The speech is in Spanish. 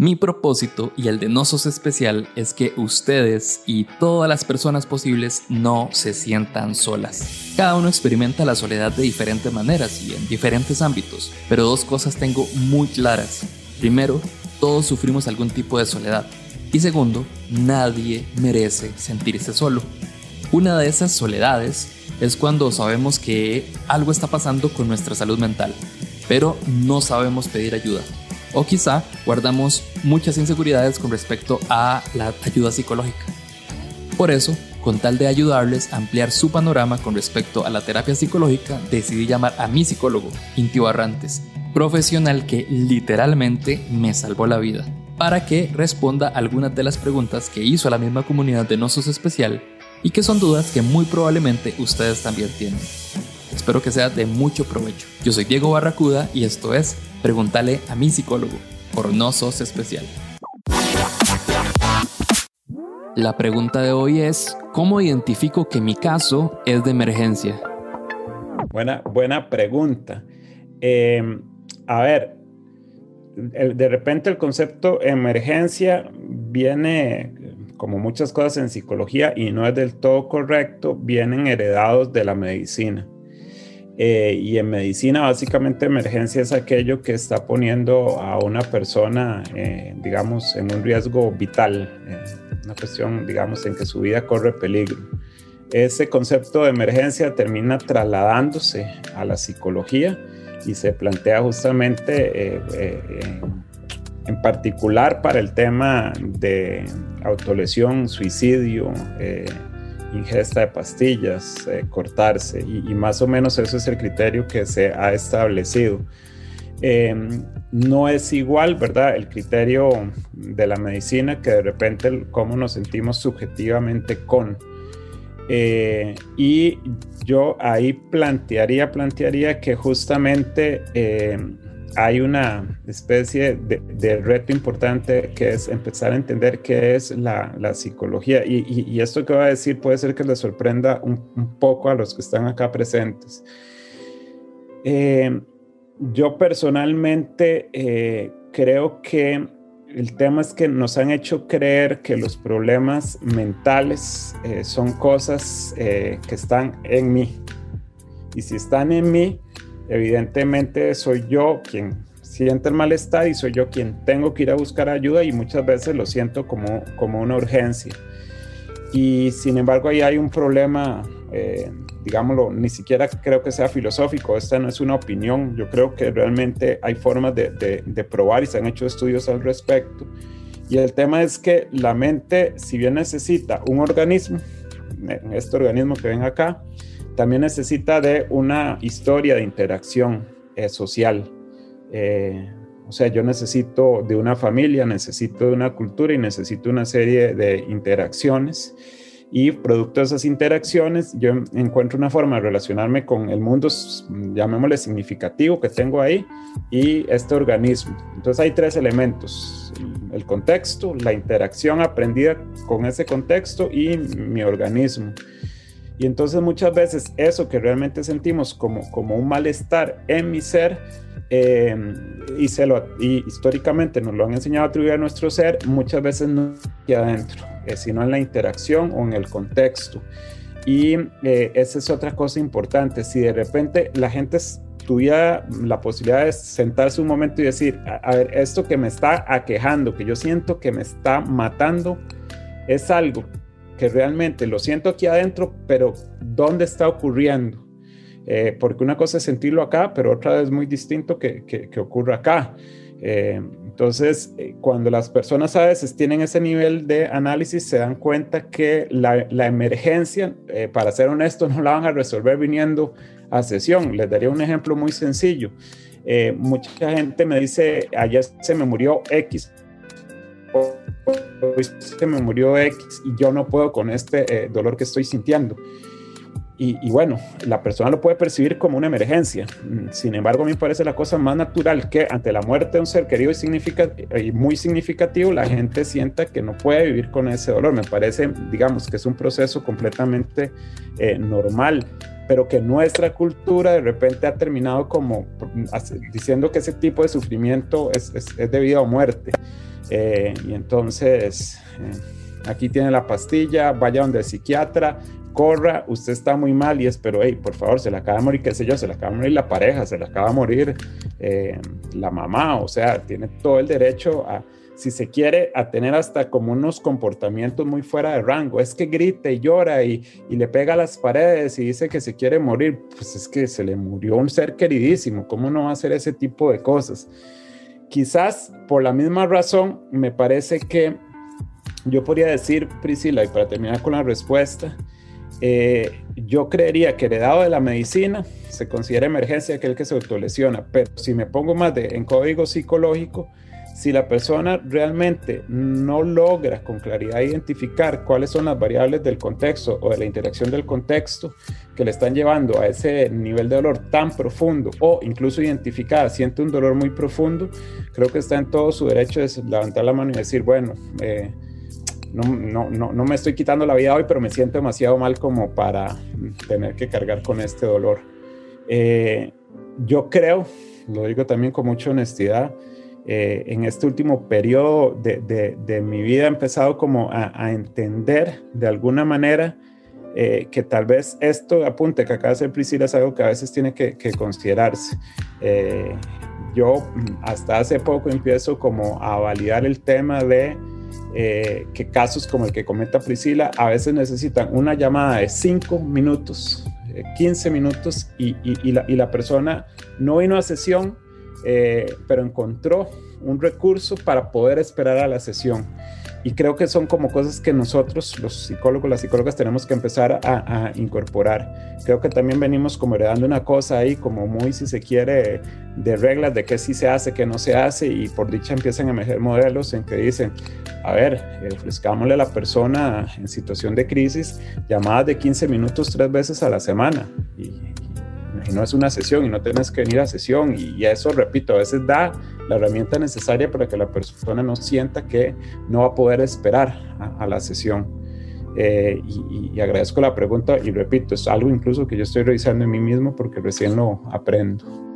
Mi propósito y el de Nosos Especial es que ustedes y todas las personas posibles no se sientan solas. Cada uno experimenta la soledad de diferentes maneras y en diferentes ámbitos, pero dos cosas tengo muy claras. Primero, todos sufrimos algún tipo de soledad. Y segundo, nadie merece sentirse solo. Una de esas soledades es cuando sabemos que algo está pasando con nuestra salud mental, pero no sabemos pedir ayuda o quizá guardamos muchas inseguridades con respecto a la ayuda psicológica. Por eso, con tal de ayudarles a ampliar su panorama con respecto a la terapia psicológica, decidí llamar a mi psicólogo, Intio Barrantes, profesional que literalmente me salvó la vida, para que responda algunas de las preguntas que hizo la misma comunidad de Nosos Especial y que son dudas que muy probablemente ustedes también tienen. Espero que sea de mucho provecho. Yo soy Diego Barracuda y esto es Pregúntale a mi psicólogo, por no sos especial. La pregunta de hoy es, ¿cómo identifico que mi caso es de emergencia? Buena, buena pregunta. Em, a ver, de repente el concepto emergencia viene, como muchas cosas en psicología, y no es del todo correcto, vienen heredados de la medicina. Eh, y en medicina, básicamente, emergencia es aquello que está poniendo a una persona, eh, digamos, en un riesgo vital, eh, una cuestión, digamos, en que su vida corre peligro. Ese concepto de emergencia termina trasladándose a la psicología y se plantea justamente en particular para el tema de autolesión, suicidio, ingesta de pastillas, eh, cortarse, y, más o menos eso es el criterio que se ha establecido. Em, no es igual, ¿verdad? El criterio de la medicina que de repente cómo nos sentimos subjetivamente con. Eh, y yo ahí plantearía, plantearía que justamente em, hay una especie de, reto importante que es empezar a entender qué es la, psicología. Y, esto que voy a decir puede ser que les sorprenda un, poco a los que están acá presentes. Eh, yo personalmente eh, creo que el tema es que nos han hecho creer que los problemas mentales eh, son cosas que están en mí. Y si están en mí, evidentemente soy yo quien siente el malestar y soy yo quien tengo que ir a buscar ayuda y muchas veces lo siento como, como una urgencia. Y sin embargo ahí hay un problema, eh, digámoslo, ni siquiera creo que sea filosófico, esta no es una opinión, yo creo que realmente hay formas de, de, de probar y se han hecho estudios al respecto. Y el tema es que la mente, si bien necesita un organismo, este organismo que ven acá, también necesita de una historia de interacción eh, social. Eh, o sea, yo necesito de una familia, necesito de una cultura y necesito una serie de interacciones. Y producto de esas interacciones, yo encuentro una forma de relacionarme con el mundo, llamémosle significativo, que tengo ahí y este organismo. Entonces hay tres elementos, el contexto, la interacción aprendida con ese contexto y mi organismo. Y entonces muchas veces eso que realmente sentimos como, como un malestar en mi ser, eh, y, se lo, y históricamente nos lo han enseñado a atribuir a nuestro ser, muchas veces no aquí adentro, eh, sino en la interacción o en el contexto. Y eh, esa es otra cosa importante. Si de repente la gente tuviera la posibilidad de sentarse un momento y decir, a ver, esto que me está aquejando, que yo siento que me está matando, es algo que realmente lo siento aquí adentro, pero ¿dónde está ocurriendo? Eh, porque una cosa es sentirlo acá, pero otra es muy distinto que, que, ocurra acá. Eh, entonces, eh, cuando las personas a veces tienen ese nivel de análisis, se dan cuenta que la, la emergencia, para ser honesto, no la van a resolver viniendo a sesión. Les daría un ejemplo muy sencillo. mucha gente me dice, ayer se me murió X se me murió X y yo no puedo con este eh, dolor que estoy sintiendo. Y, bueno, la persona lo puede percibir como una emergencia. Sin embargo, a mí me parece la cosa más natural que ante la muerte de un ser querido y, y muy significativo, la gente sienta que no puede vivir con ese dolor. Me parece, digamos, que es un proceso completamente eh, normal. pero que nuestra cultura de repente ha terminado como diciendo que ese tipo de sufrimiento es, es, de vida o muerte. Eh, y entonces, eh, aquí tiene la pastilla, vaya donde el psiquiatra, corra, usted está muy mal y es, pero hey, por favor, se le acaba de morir, qué sé yo, se le acaba de morir la pareja, se le acaba de morir eh, la mamá, o sea, tiene todo el derecho a, si se quiere, a tener hasta como unos comportamientos muy fuera de rango. Es que grita y llora y, y, le pega a las paredes y dice que se quiere morir. Pues es que se le murió un ser queridísimo. ¿Cómo no va a hacer ese tipo de cosas? Quizás por la misma razón, me parece que yo podría decir, Priscila, y para terminar con la respuesta, eh, yo creería que heredado de la medicina se considera emergencia aquel que se autolesiona, pero si me pongo más de, en código psicológico, si la persona realmente no logra con claridad identificar cuáles son las variables del contexto o de la interacción del contexto que le están llevando a ese nivel de dolor tan profundo o incluso identificar, siente un dolor muy profundo, creo que está en todo su derecho de levantar la mano y decir, bueno, eh, no, no, no, no, me estoy quitando la vida hoy, pero me siento demasiado mal como para tener que cargar con este dolor. Eh, yo creo, lo digo también con mucha honestidad, eh, en este último periodo de, de, mi vida he empezado como a, entender de alguna manera eh, que tal vez esto apunte que acaba de ser Priscila es algo que a veces tiene que, considerarse. Eh, yo hasta hace poco empiezo como a validar el tema de que casos como el que comenta Priscila a veces necesitan una llamada de 5 minutos, 15 minutos y, y, la, y la persona no vino a sesión eh, pero encontró un recurso para poder esperar a la sesión. Y creo que son como cosas que nosotros, los psicólogos, las psicólogas, tenemos que empezar a, incorporar. Creo que también venimos como heredando una cosa ahí, como muy, si se quiere, de reglas de qué sí se hace, qué no se hace, y por dicha empiezan a emerger modelos en que dicen, a ver, ofrezcámosle a la persona en situación de crisis llamadas de 15 minutos tres veces a la semana. Y, y no es una sesión y no tienes que venir a sesión y, eso, repito, a veces da la herramienta necesaria para que la persona no sienta que no va a poder esperar a, la sesión. Eh, y, y, agradezco la pregunta y repito, es algo incluso que yo estoy revisando en mí mismo porque recién lo aprendo.